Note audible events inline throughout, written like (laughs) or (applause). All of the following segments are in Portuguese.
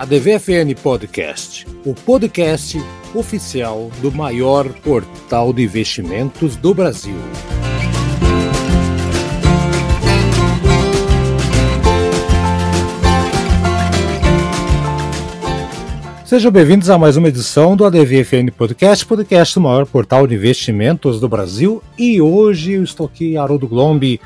a DVFN Podcast, o podcast oficial do maior portal de investimentos do Brasil. Sejam bem-vindos a mais uma edição do ADVFN Podcast, podcast do maior portal de investimentos do Brasil. E hoje eu estou aqui, Haroldo Glombi.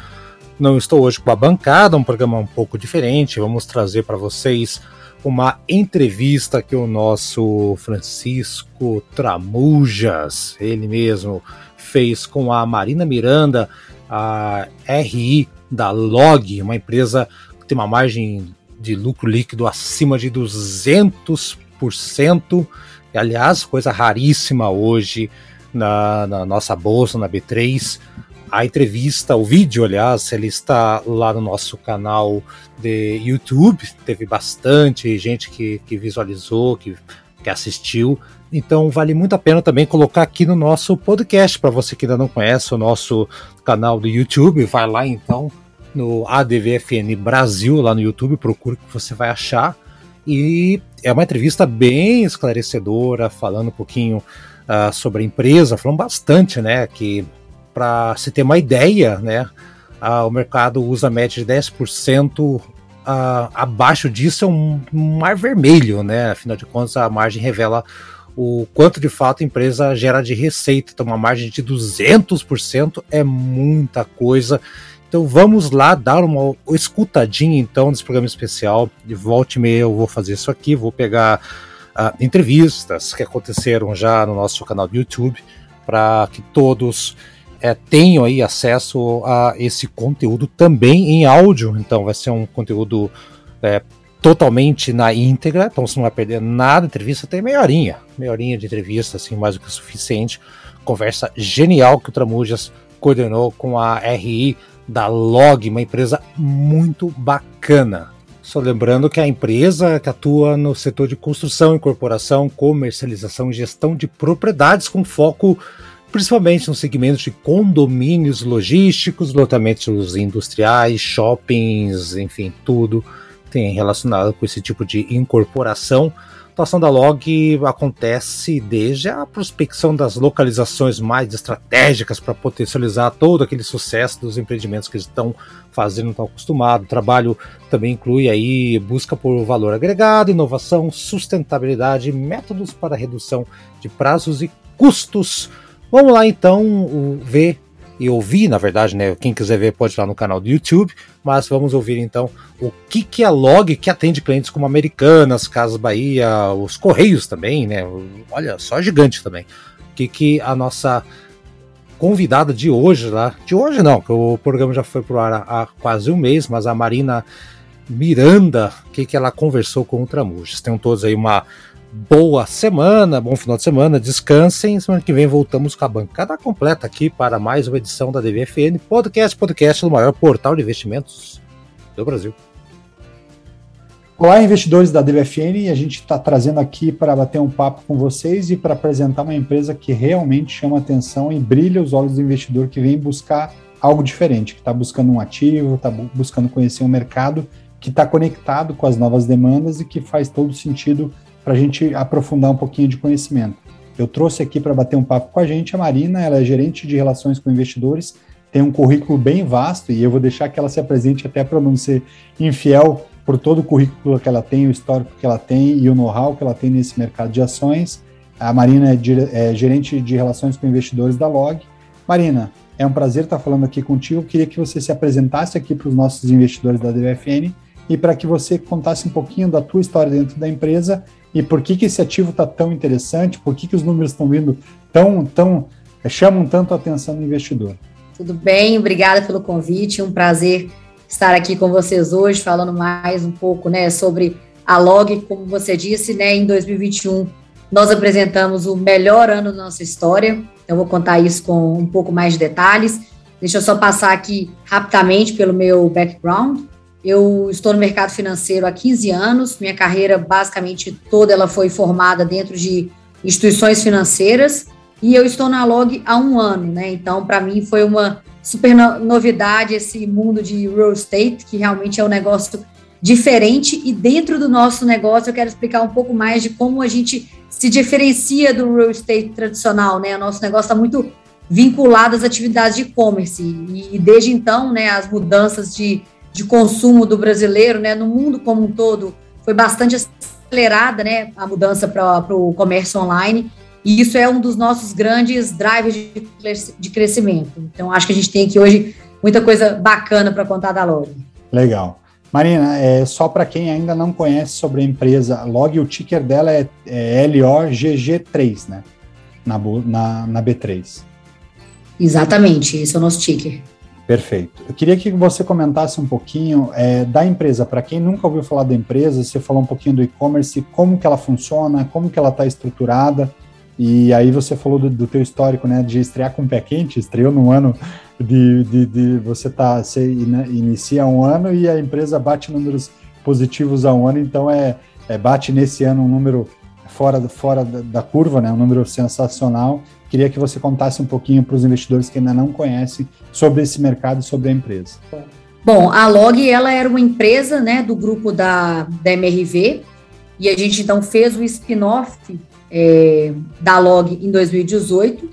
Não estou hoje com a bancada, um programa um pouco diferente. Vamos trazer para vocês uma entrevista que o nosso Francisco Tramujas, ele mesmo, fez com a Marina Miranda, a RI da Log, uma empresa que tem uma margem de lucro líquido acima de 200%. E, aliás, coisa raríssima hoje na, na nossa bolsa, na B3 a entrevista, o vídeo, aliás, ele está lá no nosso canal de YouTube. Teve bastante gente que, que visualizou, que, que assistiu. Então vale muito a pena também colocar aqui no nosso podcast. Para você que ainda não conhece o nosso canal do YouTube, vai lá então no ADVFN Brasil, lá no YouTube, procura que você vai achar. E é uma entrevista bem esclarecedora, falando um pouquinho uh, sobre a empresa, falando bastante, né? Que para se ter uma ideia, né, o mercado usa média de 10%. abaixo disso é um mar vermelho, né? Afinal de contas, a margem revela o quanto de fato a empresa gera de receita. Então, uma margem de 200% é muita coisa. Então vamos lá dar uma escutadinha então nesse programa especial. De volta e meia eu vou fazer isso aqui, vou pegar uh, entrevistas que aconteceram já no nosso canal do YouTube para que todos é, tenham aí acesso a esse conteúdo também em áudio. Então vai ser um conteúdo é, totalmente na íntegra, então você não vai perder nada. Entrevista tem meia horinha, meia horinha de entrevista, assim, mais do que o suficiente. Conversa genial que o Tramujas coordenou com a RI da Log, uma empresa muito bacana. Só lembrando que a empresa que atua no setor de construção, incorporação, comercialização e gestão de propriedades com foco principalmente no segmento de condomínios logísticos, lotamentos industriais, shoppings, enfim, tudo tem relacionado com esse tipo de incorporação. A atuação da Log acontece desde a prospecção das localizações mais estratégicas para potencializar todo aquele sucesso dos empreendimentos que eles estão fazendo, estão acostumados. O trabalho também inclui aí busca por valor agregado, inovação, sustentabilidade, métodos para redução de prazos e custos Vamos lá então ver e ouvir, na verdade, né? Quem quiser ver pode ir lá no canal do YouTube, mas vamos ouvir então o que, que a Log, que atende clientes como Americanas, Casas Bahia, os Correios também, né? Olha, só gigante também. O que, que a nossa convidada de hoje lá, de hoje não, que o programa já foi pro ar há quase um mês, mas a Marina Miranda, o que, que ela conversou com o Tramujas. Tenham todos aí uma boa semana, bom final de semana, descansem. Semana que vem voltamos com a bancada completa aqui para mais uma edição da DVFN Podcast, podcast do maior portal de investimentos do Brasil. Olá, investidores da DVFN. A gente está trazendo aqui para bater um papo com vocês e para apresentar uma empresa que realmente chama atenção e brilha os olhos do investidor que vem buscar algo diferente, que está buscando um ativo, está buscando conhecer um mercado que está conectado com as novas demandas e que faz todo sentido para a gente aprofundar um pouquinho de conhecimento. Eu trouxe aqui para bater um papo com a gente a Marina, ela é gerente de relações com investidores, tem um currículo bem vasto e eu vou deixar que ela se apresente até para não ser infiel por todo o currículo que ela tem, o histórico que ela tem e o know-how que ela tem nesse mercado de ações. A Marina é, é gerente de relações com investidores da Log. Marina, é um prazer estar falando aqui contigo. Eu queria que você se apresentasse aqui para os nossos investidores da DVFN e para que você contasse um pouquinho da tua história dentro da empresa e por que, que esse ativo está tão interessante, por que, que os números estão vindo tão, tão é, chamam tanto a atenção do investidor. Tudo bem, obrigada pelo convite, um prazer estar aqui com vocês hoje, falando mais um pouco né, sobre a Log, como você disse, né, em 2021 nós apresentamos o melhor ano da nossa história, eu vou contar isso com um pouco mais de detalhes. Deixa eu só passar aqui rapidamente pelo meu background. Eu estou no mercado financeiro há 15 anos, minha carreira basicamente toda ela foi formada dentro de instituições financeiras e eu estou na Log há um ano, né? Então, para mim foi uma super novidade esse mundo de real estate, que realmente é um negócio diferente e dentro do nosso negócio eu quero explicar um pouco mais de como a gente se diferencia do real estate tradicional, né? O nosso negócio está muito vinculado às atividades de e-commerce e, desde então, né, as mudanças de, de consumo do brasileiro, né, no mundo como um todo, foi bastante acelerada, né, a mudança para o comércio online e isso é um dos nossos grandes drivers de, de crescimento. Então, acho que a gente tem aqui hoje muita coisa bacana para contar da Log. Legal. Marina, é, só para quem ainda não conhece sobre a empresa, Log, o ticker dela é, é LOGG3, né? Na, na, na B3. Exatamente, esse é o nosso ticker. Perfeito. Eu queria que você comentasse um pouquinho é, da empresa. Para quem nunca ouviu falar da empresa, você falou um pouquinho do e-commerce, como que ela funciona, como que ela está estruturada. E aí você falou do, do teu histórico, né, de estrear com o pé quente, estreou num ano de, de, de você tá, você inicia um ano e a empresa bate números positivos a um ano, então é, é bate nesse ano um número fora, fora da, da curva, né, um número sensacional. Queria que você contasse um pouquinho para os investidores que ainda não conhecem sobre esse mercado e sobre a empresa. Bom, a Log ela era uma empresa, né, do grupo da, da MRV e a gente então fez o spin-off é, da Log em 2018,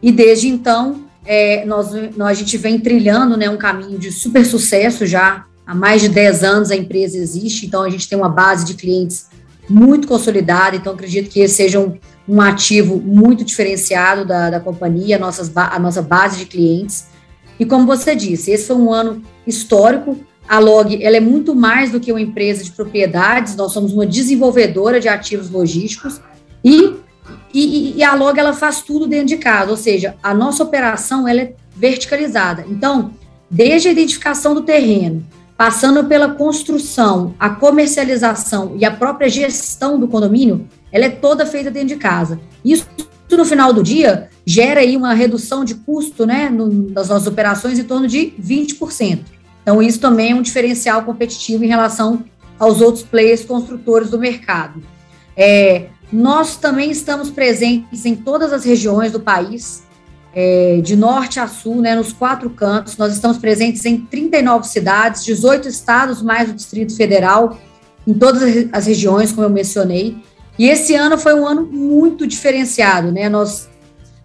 e desde então é, nós, nós, a gente vem trilhando né, um caminho de super sucesso já. Há mais de 10 anos a empresa existe, então a gente tem uma base de clientes muito consolidada, então acredito que esse seja um, um ativo muito diferenciado da, da companhia, a, nossas, a nossa base de clientes. E como você disse, esse foi um ano histórico. A Log ela é muito mais do que uma empresa de propriedades, nós somos uma desenvolvedora de ativos logísticos e, e, e, a Log ela faz tudo dentro de casa, ou seja, a nossa operação ela é verticalizada. Então, desde a identificação do terreno, passando pela construção, a comercialização e a própria gestão do condomínio, ela é toda feita dentro de casa. Isso no final do dia gera aí uma redução de custo, né, no, das nossas operações em torno de 20%. Então isso também é um diferencial competitivo em relação aos outros players construtores do mercado. É, nós também estamos presentes em todas as regiões do país, é, de norte a sul, né, nos quatro cantos. Nós estamos presentes em 39 cidades, 18 estados, mais o Distrito Federal, em todas as regiões, como eu mencionei. E esse ano foi um ano muito diferenciado, né? Nós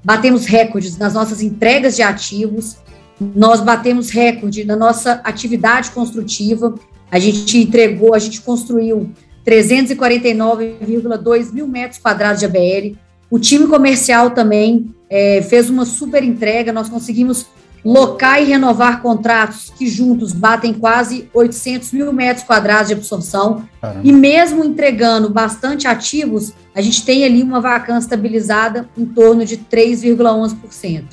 batemos recordes nas nossas entregas de ativos, nós batemos recorde na nossa atividade construtiva. A gente entregou, a gente construiu 349,2 mil metros quadrados de ABL. O time comercial também é, fez uma super entrega, nós conseguimos locar e renovar contratos que juntos batem quase 800 mil metros quadrados de absorção. Caramba. E mesmo entregando bastante ativos, a gente tem ali uma vacância estabilizada em torno de 3,11%.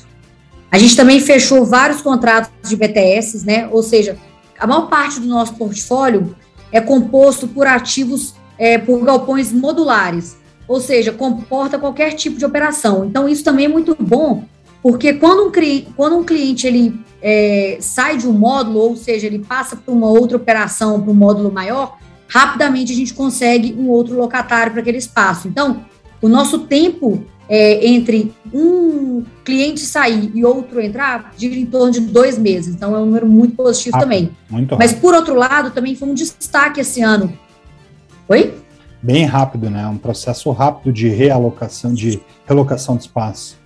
A gente também fechou vários contratos de BTS, né? Ou seja, a maior parte do nosso portfólio é composto por ativos, é, por galpões modulares, ou seja, comporta qualquer tipo de operação. Então, isso também é muito bom, porque quando um, quando um cliente ele é, sai de um módulo, ou seja, ele passa para uma outra operação, para um módulo maior, rapidamente a gente consegue um outro locatário para aquele espaço. Então, o nosso tempo é, entre um cliente sair e outro entrar gira em torno de dois meses. Então, é um número muito positivo também. Muito Mas, por outro lado, também foi um destaque esse ano. Oi? Bem rápido, né? Um processo rápido de realocação, de relocação de espaço.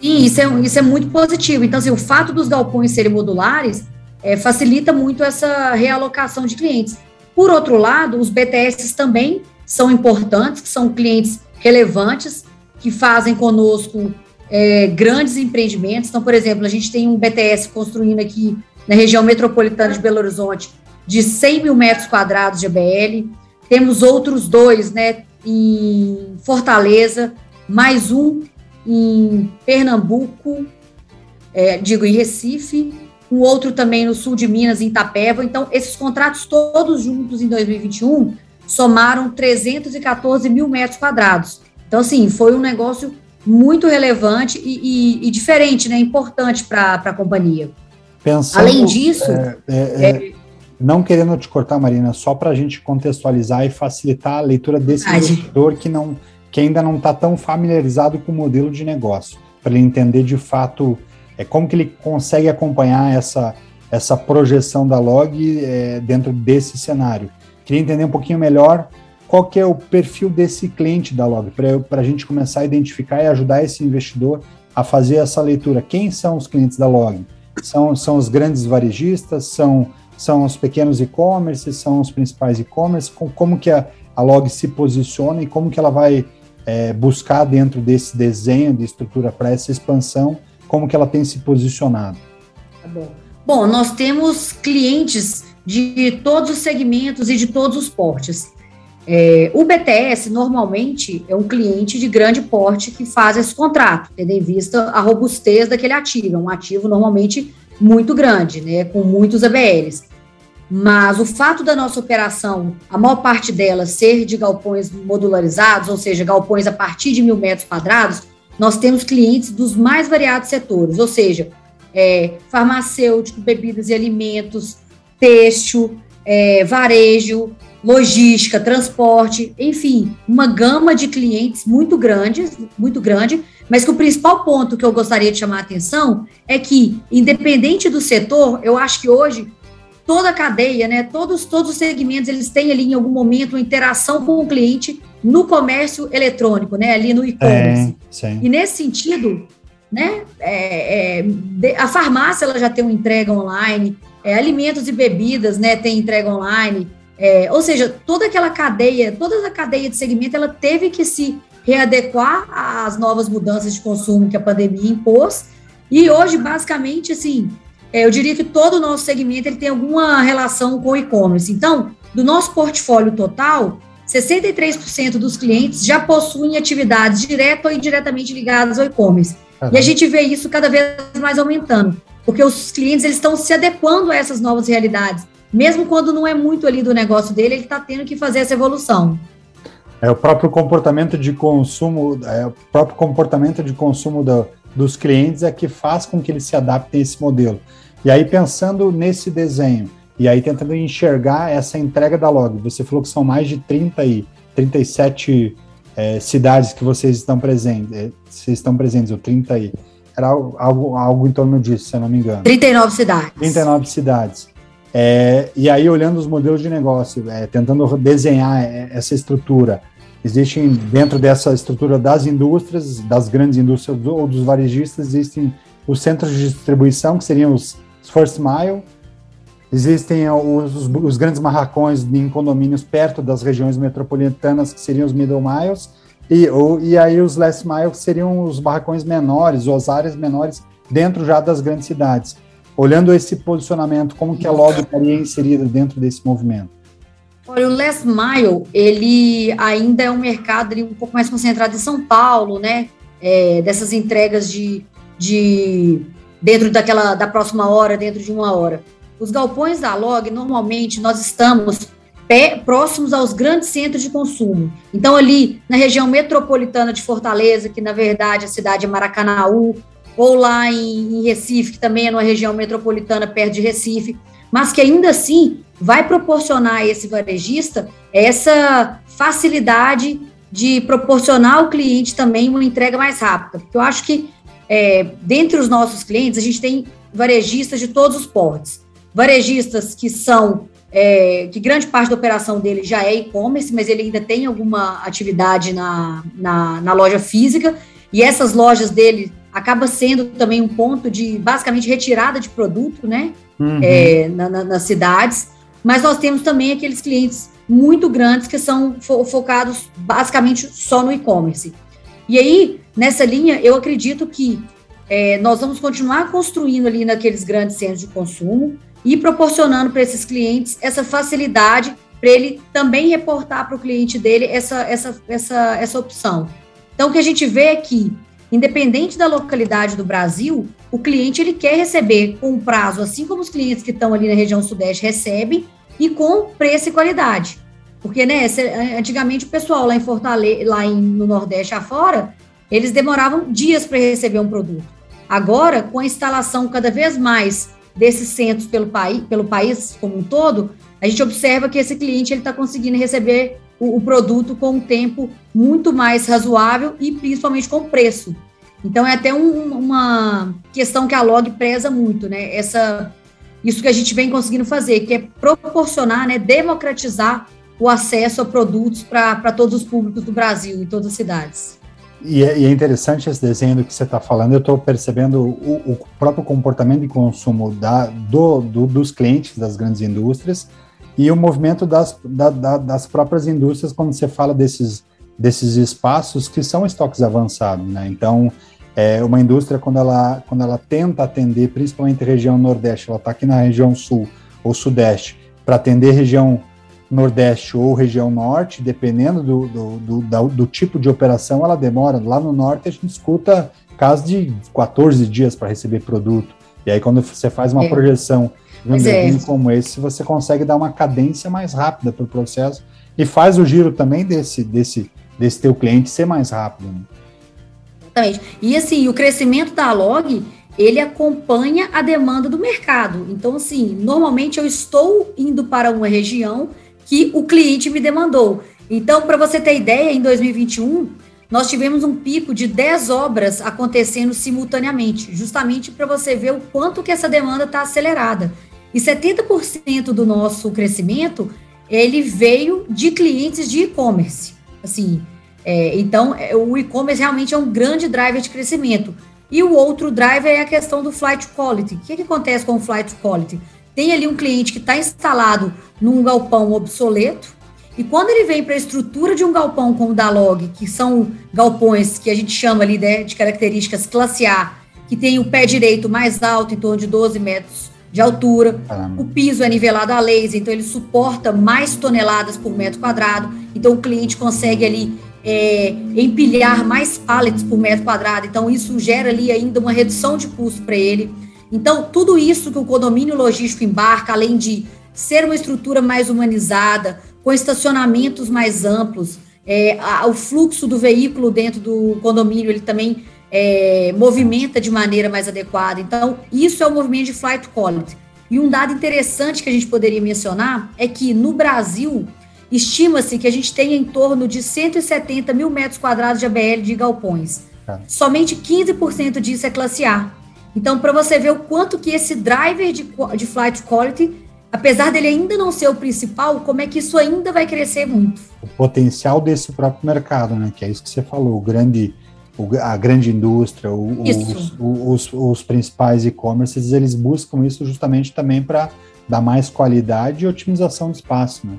Sim, isso é, isso é muito positivo. Então, assim, o fato dos galpões serem modulares é, facilita muito essa realocação de clientes. Por outro lado, os BTS também são importantes, são clientes relevantes, que fazem conosco é, grandes empreendimentos. Então, por exemplo, a gente tem um BTS construindo aqui na região metropolitana de Belo Horizonte de 100 mil metros quadrados de ABL. Temos outros dois né, em Fortaleza, mais um em Pernambuco, é, digo, em Recife, um outro também no sul de Minas, em Itapeva. Então, esses contratos todos juntos em 2021 somaram 314 mil metros quadrados. Então, assim, foi um negócio muito relevante e, e, e diferente, né? Importante para a companhia. Pensando, Além disso. É, é, é, é, não querendo te cortar, Marina, só para a gente contextualizar e facilitar a leitura desse investidor que, não, que ainda não está tão familiarizado com o modelo de negócio, para ele entender de fato é, como que ele consegue acompanhar essa, essa projeção da log é, dentro desse cenário. Queria entender um pouquinho melhor qual que é o perfil desse cliente da log, para a gente começar a identificar e ajudar esse investidor a fazer essa leitura. Quem são os clientes da log? São, são os grandes varejistas? São, são os pequenos e-commerce? São os principais e-commerce? Com, como que a, a log se posiciona e como que ela vai é, buscar dentro desse desenho de estrutura para essa expansão, como que ela tem se posicionado? Tá bom. Bom, nós temos clientes de todos os segmentos e de todos os portes. É, o BTS normalmente é um cliente de grande porte que faz esse contrato, tendo em vista a robustez daquele ativo. É um ativo normalmente muito grande, né, com muitos ABLs. Mas o fato da nossa operação, a maior parte dela ser de galpões modularizados, ou seja, galpões a partir de mil metros quadrados, nós temos clientes dos mais variados setores, ou seja, é, farmacêutico, bebidas e alimentos, têxtil, é, varejo, logística, transporte, enfim, uma gama de clientes muito grande, muito grande, mas que o principal ponto que eu gostaria de chamar a atenção é que, independente do setor, eu acho que hoje toda a cadeia, né, todos, todos os segmentos, eles têm ali em algum momento uma interação com o cliente no comércio eletrônico, né, ali no e-commerce. É, e nesse sentido, né, é, é, a farmácia ela já tem uma entrega online, é, alimentos e bebidas, né, tem entrega online, é, ou seja, toda aquela cadeia, toda a cadeia de segmento, ela teve que se readequar às novas mudanças de consumo que a pandemia impôs. E hoje, basicamente, assim, é, eu diria que todo o nosso segmento ele tem alguma relação com o e-commerce. Então, do nosso portfólio total, 63% dos clientes já possuem atividades direto ou indiretamente ligadas ao e-commerce. Uhum. E a gente vê isso cada vez mais aumentando, porque os clientes eles estão se adequando a essas novas realidades mesmo quando não é muito ali do negócio dele, ele está tendo que fazer essa evolução. É o próprio comportamento de consumo, é o próprio comportamento de consumo do, dos clientes é que faz com que eles se adaptem a esse modelo. E aí pensando nesse desenho e aí tentando enxergar essa entrega da log, você falou que são mais de 30 e 37 é, cidades que vocês estão presentes, é, vocês estão presentes, ou 30 aí. Era algo, algo em torno disso, se eu não me engano. 39 cidades. 39 cidades. É, e aí, olhando os modelos de negócio, é, tentando desenhar é, essa estrutura, existem dentro dessa estrutura das indústrias, das grandes indústrias ou dos varejistas, existem os centros de distribuição, que seriam os first mile, existem os, os grandes marracões em condomínios perto das regiões metropolitanas, que seriam os middle miles, e, ou, e aí os last mile, que seriam os barracões menores, ou as áreas menores, dentro já das grandes cidades. Olhando esse posicionamento, como que a Log estaria inserida dentro desse movimento? Olha, o Last Mile, ele ainda é um mercado ali, um pouco mais concentrado em São Paulo, né? É, dessas entregas de, de dentro daquela da próxima hora, dentro de uma hora. Os galpões da Log, normalmente, nós estamos pé, próximos aos grandes centros de consumo. Então, ali na região metropolitana de Fortaleza, que na verdade a cidade é Maracanaú, ou lá em, em Recife, que também é numa região metropolitana perto de Recife, mas que ainda assim vai proporcionar a esse varejista essa facilidade de proporcionar ao cliente também uma entrega mais rápida. Porque eu acho que, é, dentre os nossos clientes, a gente tem varejistas de todos os portes. Varejistas que são, é, que grande parte da operação dele já é e-commerce, mas ele ainda tem alguma atividade na, na, na loja física, e essas lojas dele acaba sendo também um ponto de basicamente retirada de produto, né? Uhum. É, na, na, nas cidades. Mas nós temos também aqueles clientes muito grandes que são fo focados basicamente só no e-commerce. E aí, nessa linha, eu acredito que é, nós vamos continuar construindo ali naqueles grandes centros de consumo e proporcionando para esses clientes essa facilidade para ele também reportar para o cliente dele essa, essa, essa, essa opção. Então, o que a gente vê é que Independente da localidade do Brasil, o cliente ele quer receber com prazo, assim como os clientes que estão ali na região sudeste recebem, e com preço e qualidade. Porque, né, antigamente o pessoal lá em Fortaleza, lá em, no Nordeste afora, eles demoravam dias para receber um produto. Agora, com a instalação cada vez mais desses centros pelo, país, pelo país como um todo, a gente observa que esse cliente está conseguindo receber o, o produto com um tempo muito mais razoável e principalmente com preço. Então é até um, uma questão que a Log preza muito, né? Essa isso que a gente vem conseguindo fazer, que é proporcionar, né, democratizar o acesso a produtos para todos os públicos do Brasil, em todas as cidades. E é, e é interessante esse desenho do que você está falando, eu estou percebendo o, o, próprio comportamento de consumo da, do, do, dos clientes das grandes indústrias e o movimento das, da, da, das próprias indústrias quando você fala desses, desses espaços que são estoques avançados. Né? Então, é, uma indústria, quando ela, quando ela tenta atender, principalmente região Nordeste, ela está aqui na região Sul ou Sudeste, para atender região Nordeste ou região Norte, dependendo do, do, do, do, tipo de operação, ela demora. Lá no Norte, a gente escuta casos de 14 dias para receber produto. E aí, quando você faz uma é. projeção de um é. como esse, você consegue dar uma cadência mais rápida para o processo e faz o giro também desse, desse, desse teu cliente ser mais rápido. Né? Exatamente. E assim, o crescimento da log, ele acompanha a demanda do mercado. Então, assim, normalmente eu estou indo para uma região que o cliente me demandou. Então, para você ter ideia, em 2021, nós tivemos um pico de 10 obras acontecendo simultaneamente, justamente para você ver o quanto que essa demanda está acelerada. E 70% do nosso crescimento, ele veio de clientes de e-commerce. Assim, é, então, é, o e-commerce realmente é um grande driver de crescimento. E o outro driver é a questão do flight quality. O que, que acontece com o flight quality? tem ali um cliente que está instalado num galpão obsoleto, e quando ele vem para a estrutura de um galpão como o da Log, que são galpões que a gente chama ali né, de características classe A, que tem o pé direito mais alto, em torno de 12 metros de altura, o piso é nivelado a laser, então ele suporta mais toneladas por metro quadrado, então o cliente consegue ali é, empilhar mais pallets por metro quadrado, então isso gera ali ainda uma redução de custo para ele então, tudo isso que o condomínio logístico embarca, além de ser uma estrutura mais humanizada, com estacionamentos mais amplos, é, a, o fluxo do veículo dentro do condomínio, ele também é, movimenta de maneira mais adequada. Então, isso é o movimento de flight quality. E um dado interessante que a gente poderia mencionar é que no Brasil, estima-se que a gente tenha em torno de 170 mil metros quadrados de ABL de galpões. Tá. Somente 15% disso é classe A. Então, para você ver o quanto que esse driver de, de flight quality, apesar dele ainda não ser o principal, como é que isso ainda vai crescer muito. O potencial desse próprio mercado, né? Que é isso que você falou, o grande, a grande indústria, os, os, os, principais e-commerces, eles buscam isso justamente também para dar mais qualidade e otimização do espaço, né?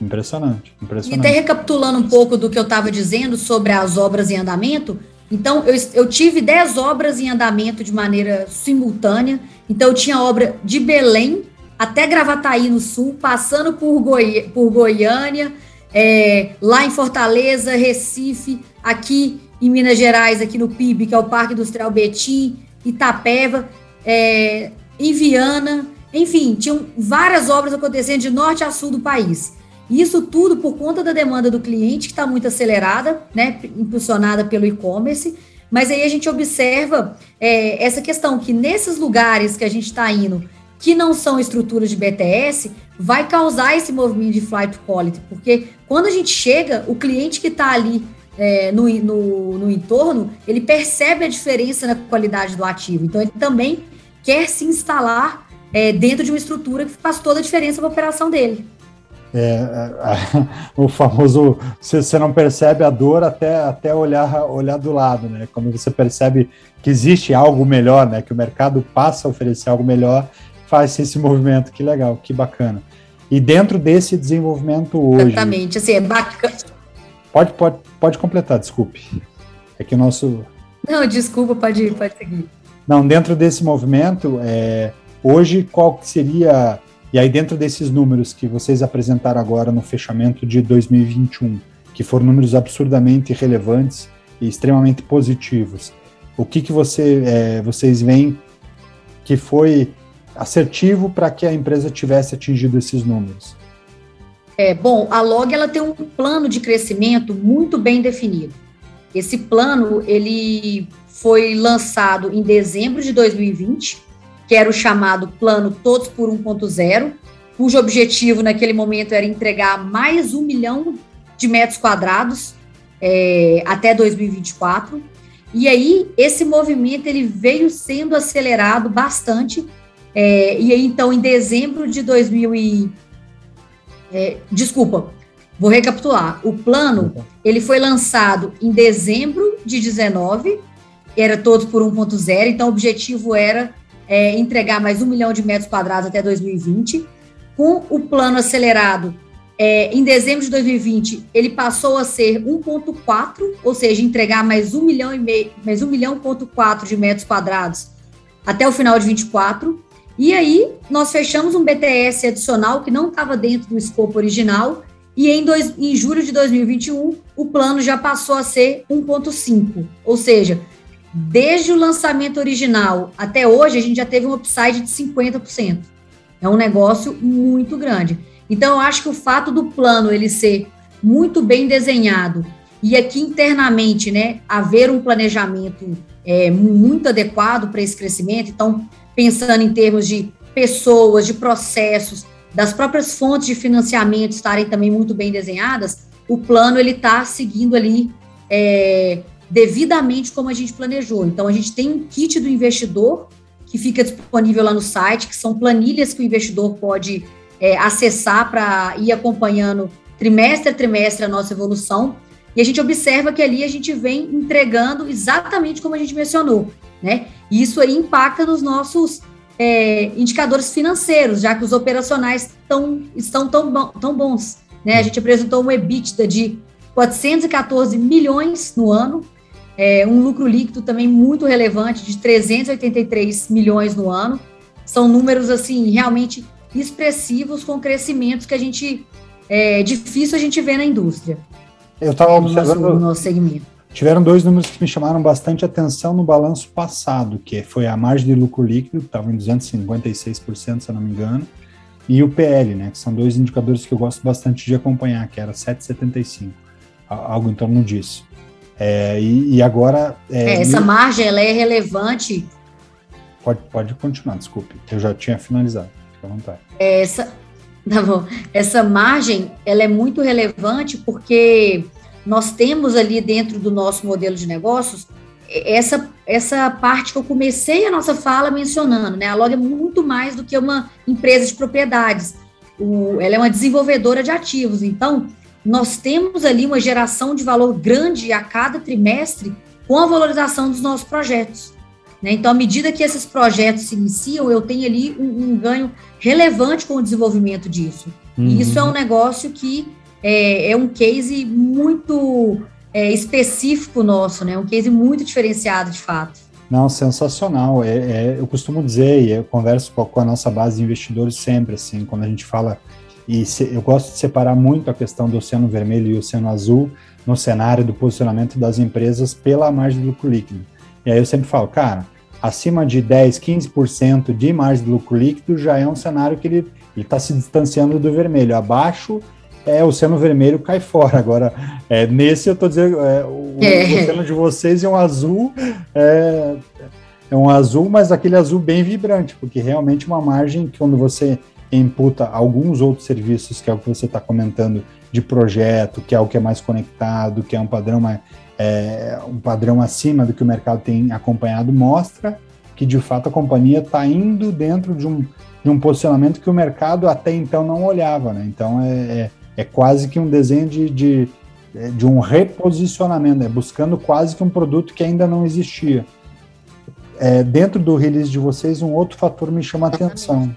Impressionante, impressionante. E até recapitulando um pouco do que eu estava dizendo sobre as obras em andamento, então, eu, eu tive 10 obras em andamento de maneira simultânea. Então, eu tinha obra de Belém até Gravataí, no sul, passando por, Goi por Goiânia, é, lá em Fortaleza, Recife, aqui em Minas Gerais, aqui no PIB, que é o Parque Industrial Betim, Itapeva, é, em Viana, enfim, tinham várias obras acontecendo de norte a sul do país. Isso tudo por conta da demanda do cliente, que está muito acelerada, né, impulsionada pelo e-commerce. Mas aí a gente observa é, essa questão que nesses lugares que a gente está indo, que não são estruturas de BTS, vai causar esse movimento de flight quality, porque quando a gente chega, o cliente que está ali é, no, no, no entorno, ele percebe a diferença na qualidade do ativo. Então, ele também quer se instalar é, dentro de uma estrutura que faz toda a diferença para a operação dele. É, é, (laughs) o famoso você não percebe a dor até, até olhar, olhar do lado, né? Quando você percebe que existe algo melhor, né? Que o mercado passa a oferecer algo melhor, faz esse movimento. Que legal, que bacana. E dentro desse desenvolvimento hoje. Exatamente, assim, é bacana. Pode, pode, pode completar, desculpe. É que o nosso. Não, desculpa, pode, pode seguir. Não, dentro desse movimento, é, hoje qual seria e aí, dentro desses números que vocês apresentaram agora no fechamento de 2021, que foram números absurdamente relevantes e extremamente positivos, o que, que você, é, vocês veem que foi assertivo para que a empresa tivesse atingido esses números? É, bom, a Log ela tem um plano de crescimento muito bem definido. Esse plano ele foi lançado em dezembro de 2020 que era o chamado Plano Todos por 1.0, cujo objetivo naquele momento era entregar mais um milhão de metros quadrados é, até 2024. E aí esse movimento ele veio sendo acelerado bastante É, e aí, então, em dezembro de 2000 e... É, desculpa, vou recapitular. O plano, ele foi lançado em dezembro de 19, era todos por 1.0, então o objetivo era é, entregar mais um milhão de metros quadrados até 2020. Com o plano acelerado, é, em dezembro de 2020, ele passou a ser 1,4, ou seja, entregar mais um milhão e meio, mais um milhão ponto quatro de metros quadrados até o final de 24. E aí, nós fechamos um BTS adicional que não estava dentro do escopo original, e em, dois, em julho de 2021, o plano já passou a ser 1,5. Ou seja, desde o lançamento original até hoje, a gente já teve um upside de 50%. É um negócio muito grande. Então, eu acho que o fato do plano ele ser muito bem desenhado e aqui internamente, né, haver um planejamento é, muito adequado para esse crescimento. Então, pensando em termos de pessoas, de processos, das próprias fontes de financiamento estarem também muito bem desenhadas, o plano ele está seguindo ali é, devidamente como a gente planejou. Então, a gente tem um kit do investidor que fica disponível lá no site, que são planilhas que o investidor pode é, acessar para ir acompanhando trimestre a trimestre a nossa evolução. E a gente observa que ali a gente vem entregando exatamente como a gente mencionou, né? E isso aí impacta nos nossos é, indicadores financeiros, já que os operacionais tão, estão tão, bom, tão bons. Né? A gente apresentou um EBITDA de 414 milhões no ano, é, um lucro líquido também muito relevante de 383 milhões no ano. São números assim realmente expressivos com crescimentos que a gente é difícil a gente ver na indústria. Eu estava observando no nosso segmento. Tiveram dois números que me chamaram bastante atenção no balanço passado, que foi a margem de lucro líquido, que estava em 256%, se eu não me engano, e o PL, né, que são dois indicadores que eu gosto bastante de acompanhar, que era 7,75, algo em torno disso. É, e, e, agora... É, é, essa margem, ela é relevante... Pode, pode continuar, desculpe, eu já tinha finalizado, fica à vontade. Essa, (laughs) tá bom. essa margem, ela é muito relevante porque nós temos ali dentro do nosso modelo de negócios essa, essa parte que eu comecei a nossa fala mencionando, né? A Log é muito mais do que uma empresa de propriedades. O, ela é uma desenvolvedora de ativos. Então, nós temos ali uma geração de valor grande a cada trimestre com a valorização dos nossos projetos. Né? Então, à medida que esses projetos se iniciam, eu tenho ali um, um ganho relevante com o desenvolvimento disso. Uhum. E isso é um negócio que é, é um case muito é, específico nosso, né? Um case muito diferenciado, de fato. Não, sensacional. É, é, eu costumo dizer, e eu converso com a, com a, nossa base de investidores sempre, assim, quando a gente fala, e se, eu gosto de separar muito a questão do oceano vermelho e o oceano azul no cenário do posicionamento das empresas pela margem de lucro líquido. E aí eu sempre falo, cara, acima de 10, 15% de margem de lucro líquido já é um cenário que ele está se distanciando do vermelho. Abaixo é, o oceano vermelho cai fora. Agora, é, nesse eu estou dizendo, é, o, é. o, oceano de vocês é um azul, é, é, um azul, mas aquele azul bem vibrante, porque realmente uma margem que quando você imputa alguns outros serviços, que é o que você está comentando, de projeto, que é o que é mais conectado, que é um padrão mais, é, um padrão acima do que o mercado tem acompanhado, mostra que de fato a companhia está indo dentro de um, de um posicionamento que o mercado até então não olhava, né? Então é, é é quase que um desenho de, de, de um reposicionamento, é buscando quase que um produto que ainda não existia. É, dentro do release de vocês, um outro fator me chama a atenção,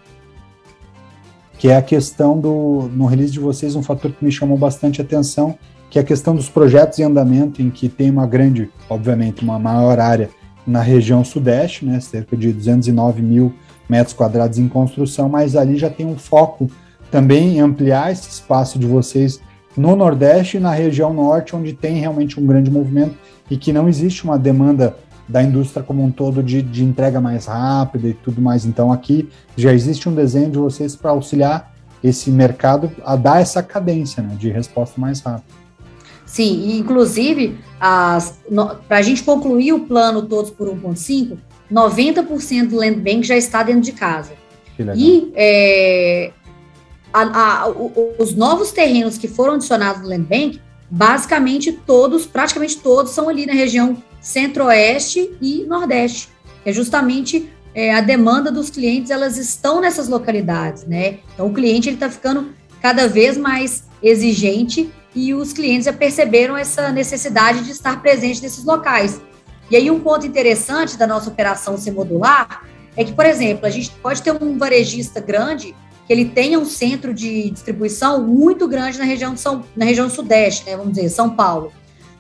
que é a questão do, no release de vocês, um fator que me chamou bastante atenção, que é a questão dos projetos em andamento, em que tem uma grande, obviamente, uma maior área na região sudeste, né, cerca de 209 mil metros quadrados em construção, mas ali já tem um foco também ampliar esse espaço de vocês no Nordeste e na região Norte, onde tem realmente um grande movimento e que não existe uma demanda da indústria como um todo de, de entrega mais rápida e tudo mais. Então, aqui já existe um desenho de vocês para auxiliar esse mercado a dar essa cadência né, de resposta mais rápida. Sim, inclusive, para a gente concluir o plano Todos por 1.5, 90% do Land Bank já está dentro de casa. E é, a, a, os novos terrenos que foram adicionados no Land Bank, basicamente todos, praticamente todos, são ali na região centro-oeste e nordeste. É justamente é, a demanda dos clientes elas estão nessas localidades, né? Então o cliente está ficando cada vez mais exigente e os clientes já perceberam essa necessidade de estar presente nesses locais. E aí um ponto interessante da nossa operação ser modular é que, por exemplo, a gente pode ter um varejista grande que ele tenha um centro de distribuição muito grande na região, São, na região sudeste, né, vamos dizer, São Paulo.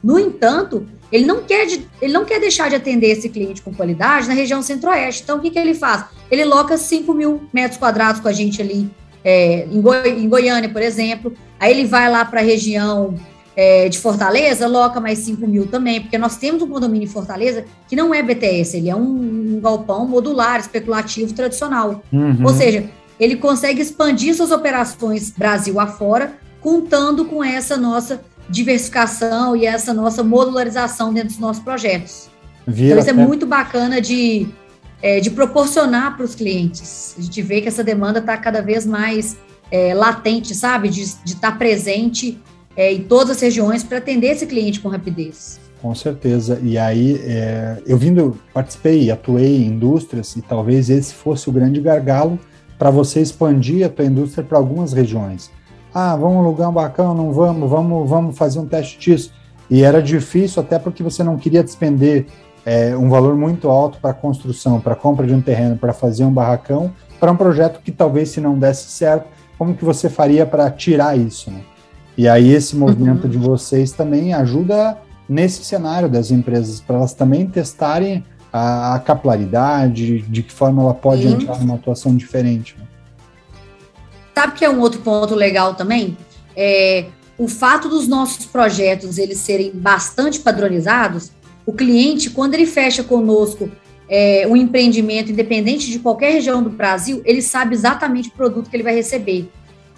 No entanto, ele não, quer de, ele não quer deixar de atender esse cliente com qualidade na região centro-oeste. Então, o que, que ele faz? Ele loca 5 mil metros quadrados com a gente ali é, em, Goi em Goiânia, por exemplo. Aí ele vai lá para a região é, de Fortaleza, loca mais 5 mil também, porque nós temos um condomínio em Fortaleza que não é BTS, ele é um, um galpão modular, especulativo, tradicional. Uhum. Ou seja, ele consegue expandir suas operações Brasil afora, contando com essa nossa diversificação e essa nossa modularização dentro dos nossos projetos. Vira então, isso é muito bacana de, é, de proporcionar para os clientes. A gente vê que essa demanda está cada vez mais é, latente, sabe? De estar tá presente é, em todas as regiões para atender esse cliente com rapidez. Com certeza. E aí, é, eu vindo, participei, atuei em indústrias e talvez esse fosse o grande gargalo para você expandir a tua indústria para algumas regiões. Ah, vamos alugar um bacana, não vamos, vamos, vamos fazer um teste disso. E era difícil até porque você não queria despender é, um valor muito alto para construção, para compra de um terreno, para fazer um barracão, para um projeto que talvez se não desse certo, como que você faria para tirar isso, né? E aí esse movimento uhum. de vocês também ajuda nesse cenário das empresas, para elas também testarem a, a, capilaridade, de que forma ela pode Sim. entrar numa atuação diferente. Né? Sabe que é um outro ponto legal também? É, o fato dos nossos projetos eles serem bastante padronizados, o cliente, quando ele fecha conosco é, um empreendimento, independente de qualquer região do Brasil, ele sabe exatamente o produto que ele vai receber.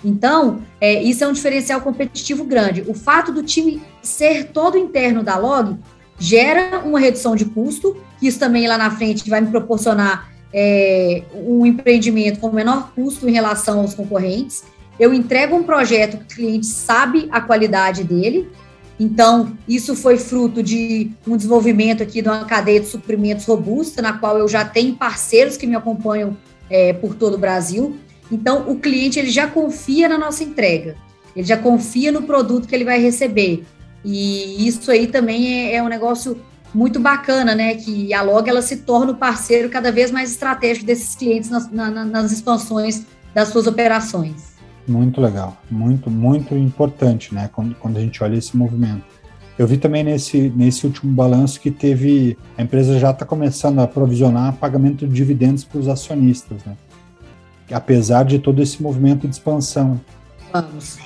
Então, é, isso é um diferencial competitivo grande. O fato do time ser todo interno da Log gera uma redução de custo, que isso também lá na frente vai me proporcionar é, um empreendimento com menor custo em relação aos concorrentes. Eu entrego um projeto que o cliente sabe a qualidade dele, então, isso foi fruto de um desenvolvimento aqui de uma cadeia de suprimentos robusta, na qual eu já tenho parceiros que me acompanham é, por todo o Brasil. Então, o cliente ele já confia na nossa entrega, ele já confia no produto que ele vai receber. E isso aí também é, é um negócio muito bacana, né? Que a Log ela se torna o parceiro cada vez mais estratégico desses clientes nas, na, nas expansões das suas operações. Muito legal, muito, muito importante, né? Quando, quando a gente olha esse movimento. Eu vi também nesse, nesse último balanço que teve. A empresa já está começando a provisionar pagamento de dividendos para os acionistas, né? apesar de todo esse movimento de expansão. Vamos.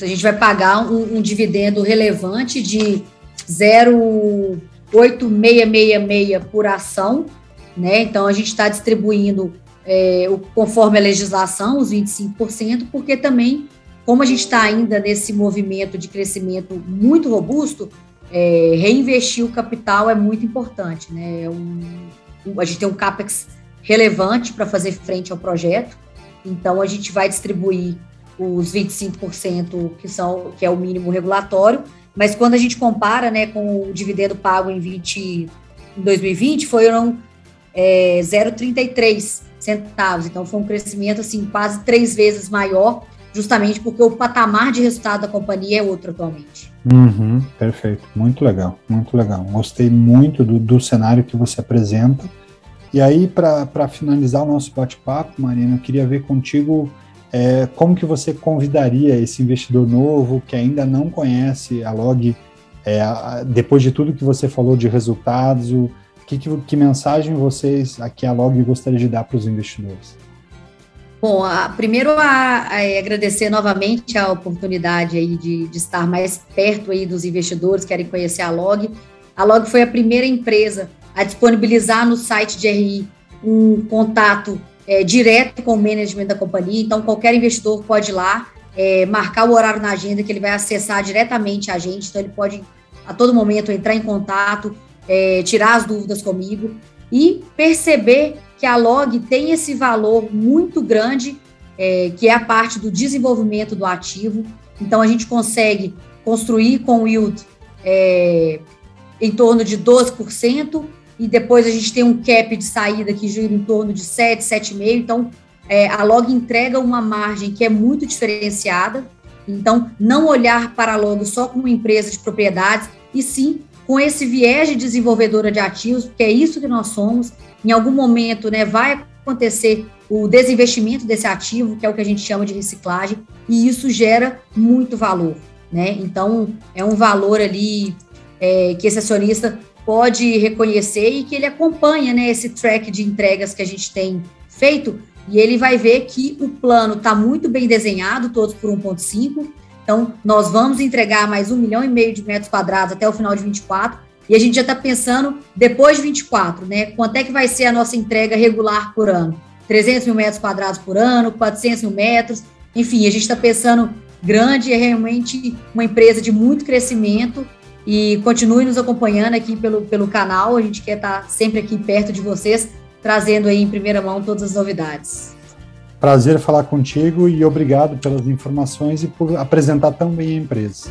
A gente vai pagar um, um dividendo relevante de 0,8666 por ação, né? Então a gente está distribuindo é, conforme a legislação, os 25%, porque também, como a gente está ainda nesse movimento de crescimento muito robusto, é, reinvestir o capital é muito importante, né? É um, a gente tem um CAPEX relevante para fazer frente ao projeto. Então, a gente vai distribuir os 25% que são que é o mínimo regulatório, mas quando a gente compara, né, com o dividendo pago em 20 em 2020, foram é, 0,33 centavos. Então foi um crescimento assim quase três vezes maior, justamente porque o patamar de resultado da companhia é outro atualmente. Uhum, perfeito, muito legal, muito legal. Gostei muito do, do cenário que você apresenta e aí, para finalizar o nosso bate-papo, Marina, eu queria ver contigo é, como que você convidaria esse investidor novo que ainda não conhece a Log, é, depois de tudo que você falou de resultados, o, que, que, que mensagem vocês, aqui a Log, gostaria de dar para os investidores? Bom, a, primeiro a, a, é agradecer novamente a oportunidade aí de, de, estar mais perto aí dos investidores que querem conhecer a Log. A Log foi a primeira empresa a disponibilizar no site de RI um contato é, direto com o management da companhia. Então, qualquer investidor pode ir lá, é, marcar o horário na agenda que ele vai acessar diretamente a gente. Então, ele pode a todo momento entrar em contato, é, tirar as dúvidas comigo e perceber que a log tem esse valor muito grande, é, que é a parte do desenvolvimento do ativo. Então, a gente consegue construir com o yield é, em torno de 12%, e depois a gente tem um cap de saída que gira em torno de 7, 7,5. Então, é, a Log entrega uma margem que é muito diferenciada. Então, não olhar para a Log só como empresa de propriedades, e sim com esse viés de desenvolvedora de ativos, porque é isso que nós somos. Em algum momento, né, vai acontecer o desinvestimento desse ativo, que é o que a gente chama de reciclagem, e isso gera muito valor, né? Então, é um valor ali é, que esse acionista pode reconhecer e que ele acompanha, né, esse track de entregas que a gente tem feito, e ele vai ver que o plano está muito bem desenhado, todos por 1,5. Então, nós vamos entregar mais um milhão e meio de metros quadrados até o final de 24. E a gente já está pensando, depois de 24, né? Quanto é que vai ser a nossa entrega regular por ano? 300 mil metros quadrados por ano, 400 mil metros. Enfim, a gente está pensando grande, é realmente uma empresa de muito crescimento. E continue nos acompanhando aqui pelo, pelo canal. A gente quer estar sempre aqui perto de vocês trazendo aí em primeira mão todas as novidades. Prazer falar contigo e obrigado pelas informações e por apresentar tão bem a empresa.